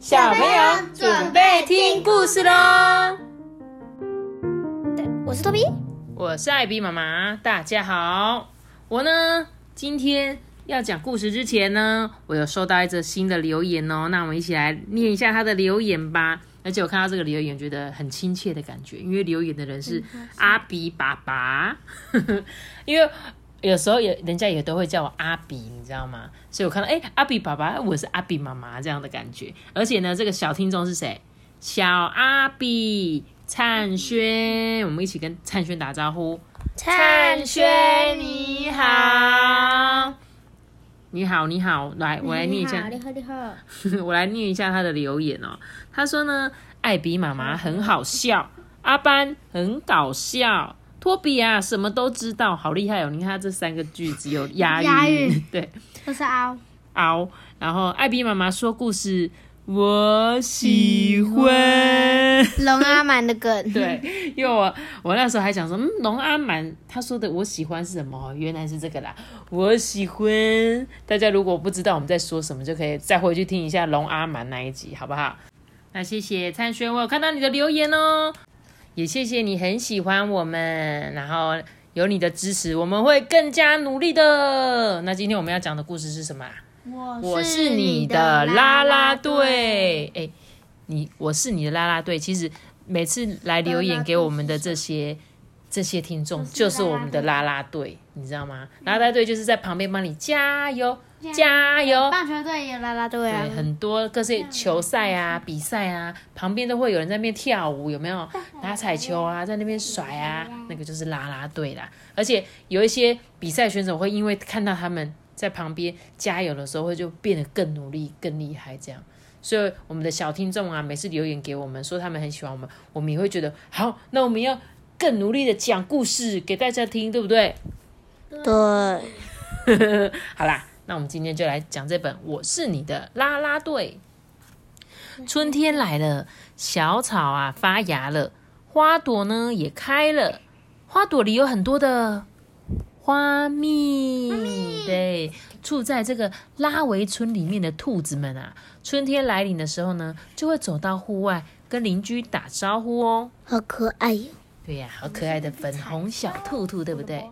小朋友准备听故事喽！我是托比，我是艾比妈妈，大家好。我呢，今天要讲故事之前呢，我有收到一则新的留言哦。那我们一起来念一下他的留言吧。而且我看到这个留言，觉得很亲切的感觉，因为留言的人是阿比爸爸，因为。有时候也人家也都会叫我阿比，你知道吗？所以我看到哎，阿比爸爸，我是阿比妈妈这样的感觉。而且呢，这个小听众是谁？小阿比灿轩，我们一起跟灿轩打招呼。灿轩你好，你好你好，来我来念一下，你好你好，我来念一下他的留言哦。他说呢，艾比妈妈很好笑，阿班很搞笑。托比啊，什么都知道，好厉害哦！你看他这三个句子有押韵，对，都是凹凹。然后艾比妈妈说故事，我喜欢龙阿满的梗。对，因为我我那时候还想说，嗯，龙阿满他说的我喜欢是什么？原来是这个啦，我喜欢。大家如果不知道我们在说什么，就可以再回去听一下龙阿满那一集，好不好？那谢谢灿轩，我有看到你的留言哦。也谢谢你很喜欢我们，然后有你的支持，我们会更加努力的。那今天我们要讲的故事是什么？我是你的啦啦队。哎，你我是你的啦啦队。其实每次来留言给我们的这些这些听众，就是我们的啦啦队，你知道吗？啦啦队就是在旁边帮你加油。加油！棒球队也啦啦队啊，对，很多各式球赛啊、比赛啊，旁边都会有人在那边跳舞，有没有？打彩球啊，在那边甩啊，那个就是啦啦队啦。而且有一些比赛选手会因为看到他们在旁边加油的时候，会就变得更努力、更厉害这样。所以我们的小听众啊，每次留言给我们说他们很喜欢我们，我们也会觉得好，那我们要更努力的讲故事给大家听，对不对？对。好啦。那我们今天就来讲这本《我是你的啦啦队》。春天来了，小草啊发芽了，花朵呢也开了，花朵里有很多的花蜜。对，住在这个拉维村里面的兔子们啊，春天来临的时候呢，就会走到户外跟邻居打招呼哦。好可爱哟！对呀，好可爱的粉红小兔兔，对不对？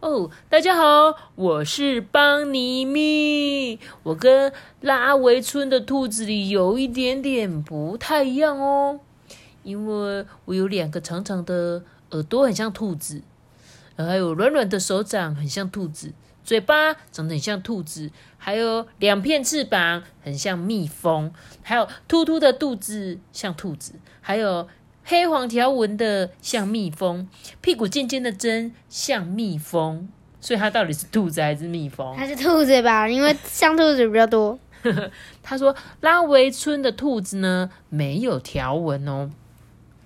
哦，大家好，我是邦尼咪。我跟拉维村的兔子里有一点点不太一样哦，因为我有两个长长的耳朵，很像兔子；还有软软的手掌，很像兔子；嘴巴长得很像兔子；还有两片翅膀，很像蜜蜂；还有突突的肚子，像兔子；还有。黑黄条纹的像蜜蜂，屁股尖尖的针像蜜蜂，所以它到底是兔子还是蜜蜂？它是兔子吧，因为像兔子比较多。他说拉维村的兔子呢没有条纹哦，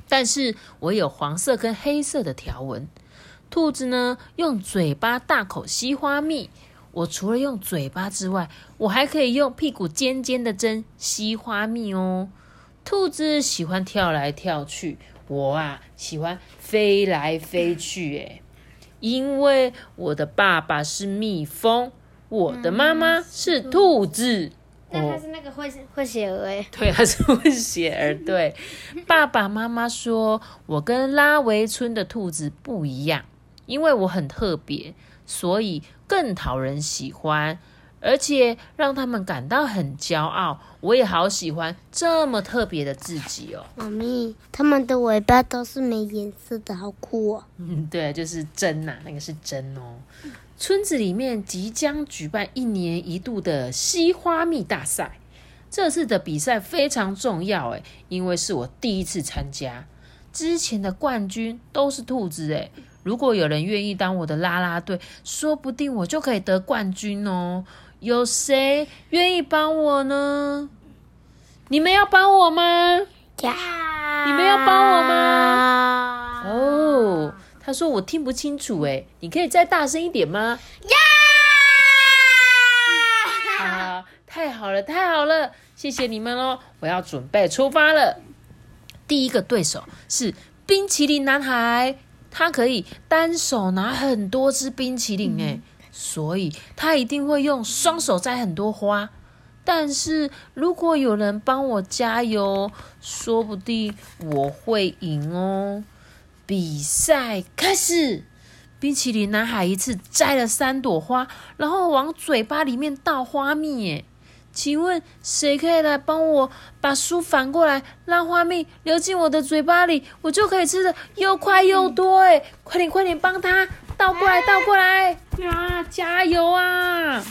但是我有黄色跟黑色的条纹。兔子呢用嘴巴大口吸花蜜，我除了用嘴巴之外，我还可以用屁股尖尖的针吸花蜜哦。兔子喜欢跳来跳去，我啊喜欢飞来飞去。诶，因为我的爸爸是蜜蜂，我的妈妈是兔子。那他是那个会会写儿诶，对，他是会写儿。对，爸爸妈妈说我跟拉维村的兔子不一样，因为我很特别，所以更讨人喜欢。而且让他们感到很骄傲，我也好喜欢这么特别的自己哦。妈咪，他们的尾巴都是没颜色的，好酷哦。嗯，对，就是针呐，那个是针哦。村子里面即将举办一年一度的西花蜜大赛，这次的比赛非常重要诶，因为是我第一次参加，之前的冠军都是兔子诶。如果有人愿意当我的啦啦队，说不定我就可以得冠军哦。有谁愿意帮我呢？你们要帮我吗？呀！你们要帮我吗？哦，他说我听不清楚，哎，你可以再大声一点吗？呀！啊，太好了，太好了，谢谢你们哦！我要准备出发了。第一个对手是冰淇淋男孩，他可以单手拿很多只冰淇淋，哎。所以他一定会用双手摘很多花。但是如果有人帮我加油，说不定我会赢哦。比赛开始，冰淇淋男孩一次摘了三朵花，然后往嘴巴里面倒花蜜。耶，请问谁可以来帮我把书反过来，让花蜜流进我的嘴巴里，我就可以吃的又快又多？哎，快点快点，帮他倒过来倒过来啊！加油啊！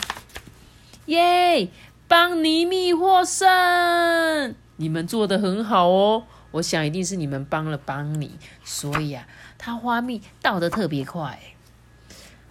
耶！邦尼蜜获胜，你们做的很好哦。我想一定是你们帮了邦尼，所以啊，他花蜜倒的特别快。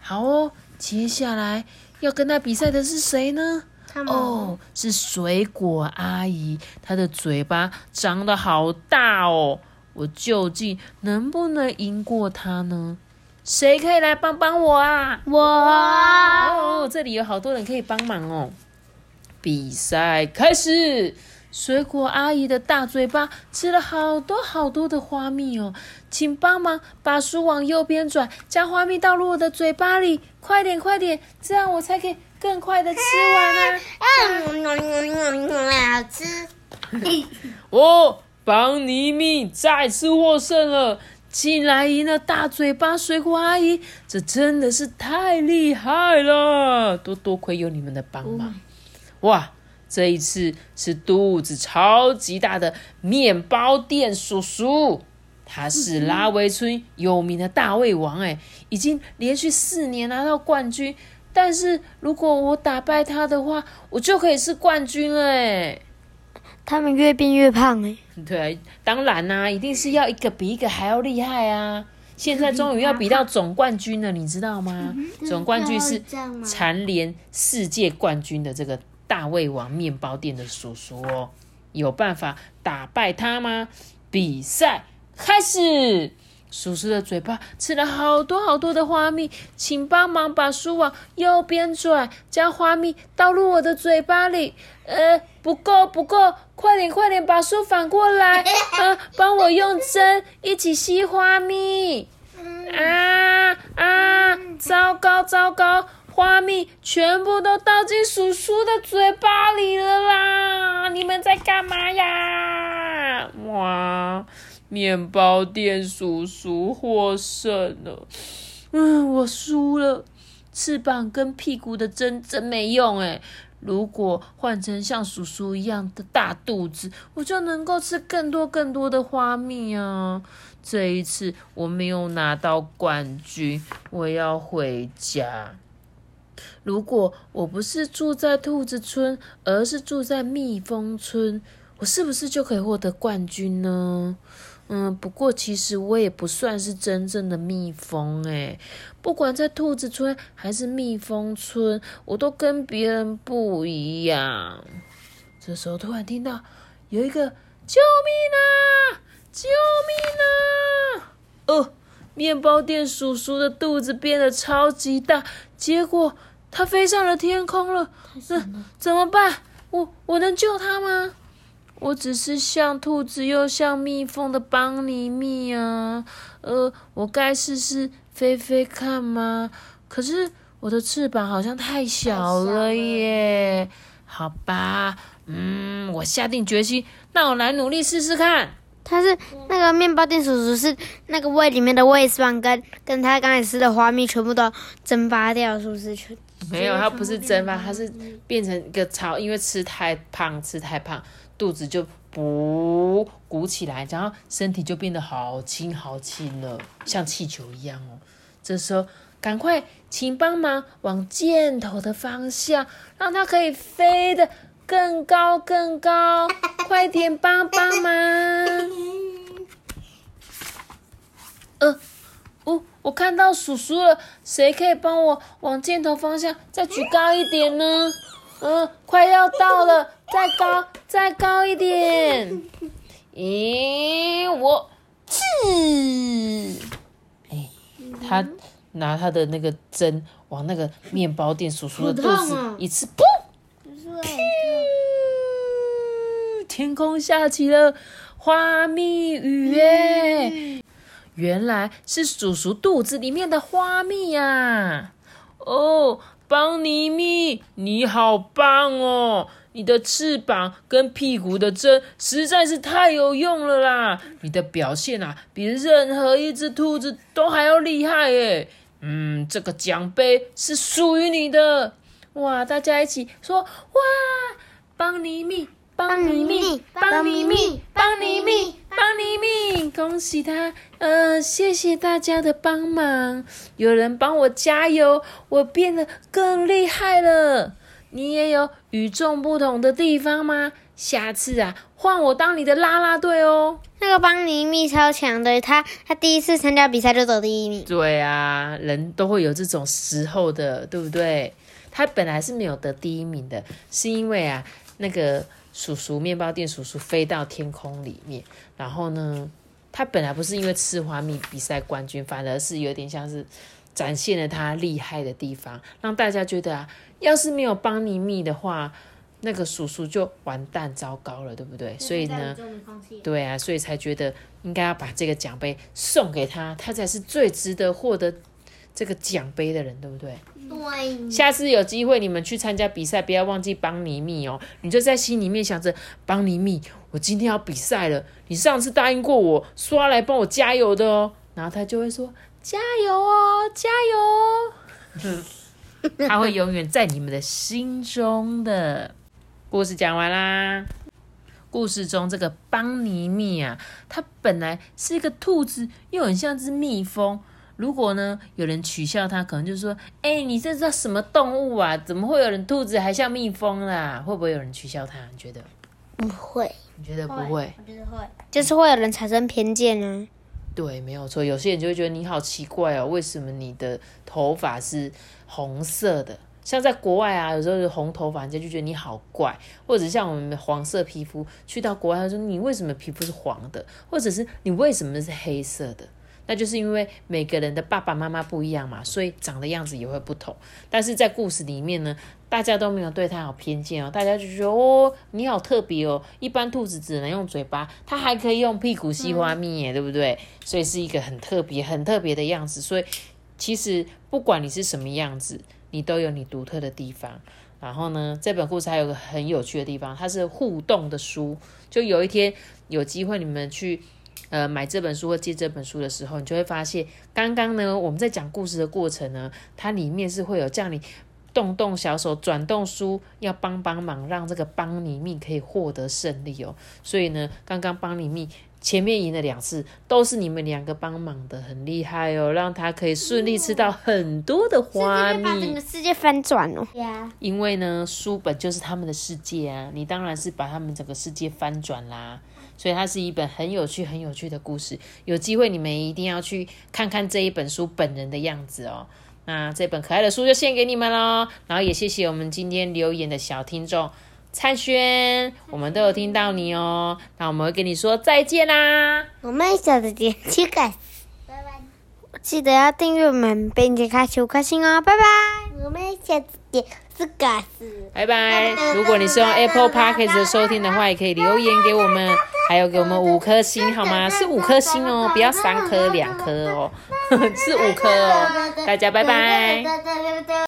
好哦，接下来要跟他比赛的是谁呢？哦，是水果阿姨，她的嘴巴长得好大哦。我究竟能不能赢过她呢？谁可以来帮帮我啊？我哦，这里有好多人可以帮忙哦。比赛开始，水果阿姨的大嘴巴吃了好多好多的花蜜哦，请帮忙把书往右边转，将花蜜倒入我的嘴巴里，快点快点，这样我才可以更快的吃完啊！好吃。哦，邦尼蜜再次获胜了，竟然赢了大嘴巴水果阿姨，这真的是太厉害了！多多亏有你们的帮忙。哇，这一次是肚子超级大的面包店叔叔，他是拉维村有名的大胃王，哎，已经连续四年拿到冠军。但是如果我打败他的话，我就可以是冠军了，哎。他们越变越胖，哎。对，当然啦，一定是要一个比一个还要厉害啊！现在终于要比到总冠军了，你知道吗？总冠军是蝉联世界冠军的这个。大胃王面包店的叔叔哦，有办法打败他吗？比赛开始，叔叔的嘴巴吃了好多好多的花蜜，请帮忙把书往右边转，将花蜜倒入我的嘴巴里。呃，不够不够，快点快点，把书反过来，啊，帮我用针一起吸花蜜。啊啊，糟糕糟糕！花蜜全部都倒进叔叔的嘴巴里了啦！你们在干嘛呀？哇！面包店叔叔获胜了。嗯，我输了。翅膀跟屁股的针真没用哎。如果换成像叔叔一样的大肚子，我就能够吃更多更多的花蜜啊！这一次我没有拿到冠军，我要回家。如果我不是住在兔子村，而是住在蜜蜂村，我是不是就可以获得冠军呢？嗯，不过其实我也不算是真正的蜜蜂诶，不管在兔子村还是蜜蜂村，我都跟别人不一样。这时候突然听到有一个“救命啊！救命啊！”哦，面包店叔叔的肚子变得超级大，结果。他飞上了天空了，那怎么办？我我能救他吗？我只是像兔子又像蜜蜂的邦尼蜜啊，呃，我该试试飞飞看吗？可是我的翅膀好像太小了耶。好吧，嗯，我下定决心，那我来努力试试看。他是那个面包店叔叔，是那个胃里面的胃酸跟跟他刚才吃的花蜜全部都蒸发掉，是不是？全没有，它不是蒸发，它是变成一个超，因为吃太胖，吃太胖，肚子就不鼓起来，然后身体就变得好轻好轻了，像气球一样哦。这时候赶快请帮忙往箭头的方向，让它可以飞得更高更高，快点帮帮忙！呃。哦，我看到叔叔了，谁可以帮我往箭头方向再举高一点呢？嗯，快要到了，再高，再高一点。咦，我刺！哎，他拿他的那个针往那个面包店叔叔的肚子一次，噗！天空下起了花蜜雨耶！原来是叔叔肚子里面的花蜜呀！哦，邦尼蜜，你好棒哦！你的翅膀跟屁股的针实在是太有用了啦！你的表现啊，比任何一只兔子都还要厉害耶！嗯，这个奖杯是属于你的。哇，大家一起说哇，邦尼蜜，邦尼蜜，邦尼蜜，邦尼蜜，帮你蜜！恭喜他，呃，谢谢大家的帮忙，有人帮我加油，我变得更厉害了。你也有与众不同的地方吗？下次啊，换我当你的啦啦队哦。那个邦尼密超强的，他他第一次参加比赛就得第一名。对啊，人都会有这种时候的，对不对？他本来是没有得第一名的，是因为啊，那个叔叔面包店叔叔飞到天空里面，然后呢，他本来不是因为吃花蜜比赛冠军，反而是有点像是展现了他厉害的地方，让大家觉得啊，要是没有帮尼蜜的话，那个叔叔就完蛋糟糕了，对不对？所以呢，对啊，所以才觉得应该要把这个奖杯送给他，他才是最值得获得这个奖杯的人，对不对？对，下次有机会你们去参加比赛，不要忘记帮尼蜜哦。你就在心里面想着，帮尼蜜，我今天要比赛了，你上次答应过我，说要来帮我加油的哦。然后他就会说加油哦，加油哦。他会永远在你们的心中的。故事讲完啦。故事中这个邦尼蜜啊，它本来是一个兔子，又很像只蜜蜂。如果呢，有人取笑他，可能就说：“哎、你这是什么动物啊？怎么会有人兔子还像蜜蜂啦？”会不会有人取笑他？你觉得？不会，你觉得不会？我觉得会，就是会有人产生偏见啊。对，没有错。有些人就会觉得你好奇怪哦，为什么你的头发是红色的？像在国外啊，有时候是红头发，人家就觉得你好怪；或者像我们黄色皮肤，去到国外，他说你为什么皮肤是黄的？或者是你为什么是黑色的？那就是因为每个人的爸爸妈妈不一样嘛，所以长的样子也会不同。但是在故事里面呢，大家都没有对它有偏见哦，大家就觉得哦，你好特别哦。一般兔子只能用嘴巴，它还可以用屁股吸花蜜耶，对不对？所以是一个很特别、很特别的样子。所以其实不管你是什么样子，你都有你独特的地方。然后呢，这本故事还有个很有趣的地方，它是互动的书。就有一天有机会你们去。呃，买这本书或借这本书的时候，你就会发现，刚刚呢，我们在讲故事的过程呢，它里面是会有叫你动动小手、转动书，要帮帮忙，让这个帮你蜜可以获得胜利哦。所以呢，刚刚帮你蜜前面赢了两次，都是你们两个帮忙的，很厉害哦，让他可以顺利吃到很多的花蜜把整个。世界翻转哦。呀，因为呢，书本就是他们的世界啊，你当然是把他们整个世界翻转啦。所以它是一本很有趣、很有趣的故事。有机会你们一定要去看看这一本书本人的样子哦。那这本可爱的书就献给你们喽。然后也谢谢我们今天留言的小听众灿轩，我们都有听到你哦。那我们会跟你说再见啦。我们下次见去改，拜拜。记得要订阅我们，并且开启五颗星哦，拜拜。我们小的点是改死。拜拜！如果你是用 Apple Podcast 收听的话，也可以留言给我们，还有给我们五颗星好吗？是五颗星哦，不要三颗两颗哦，是五颗哦。大家拜拜。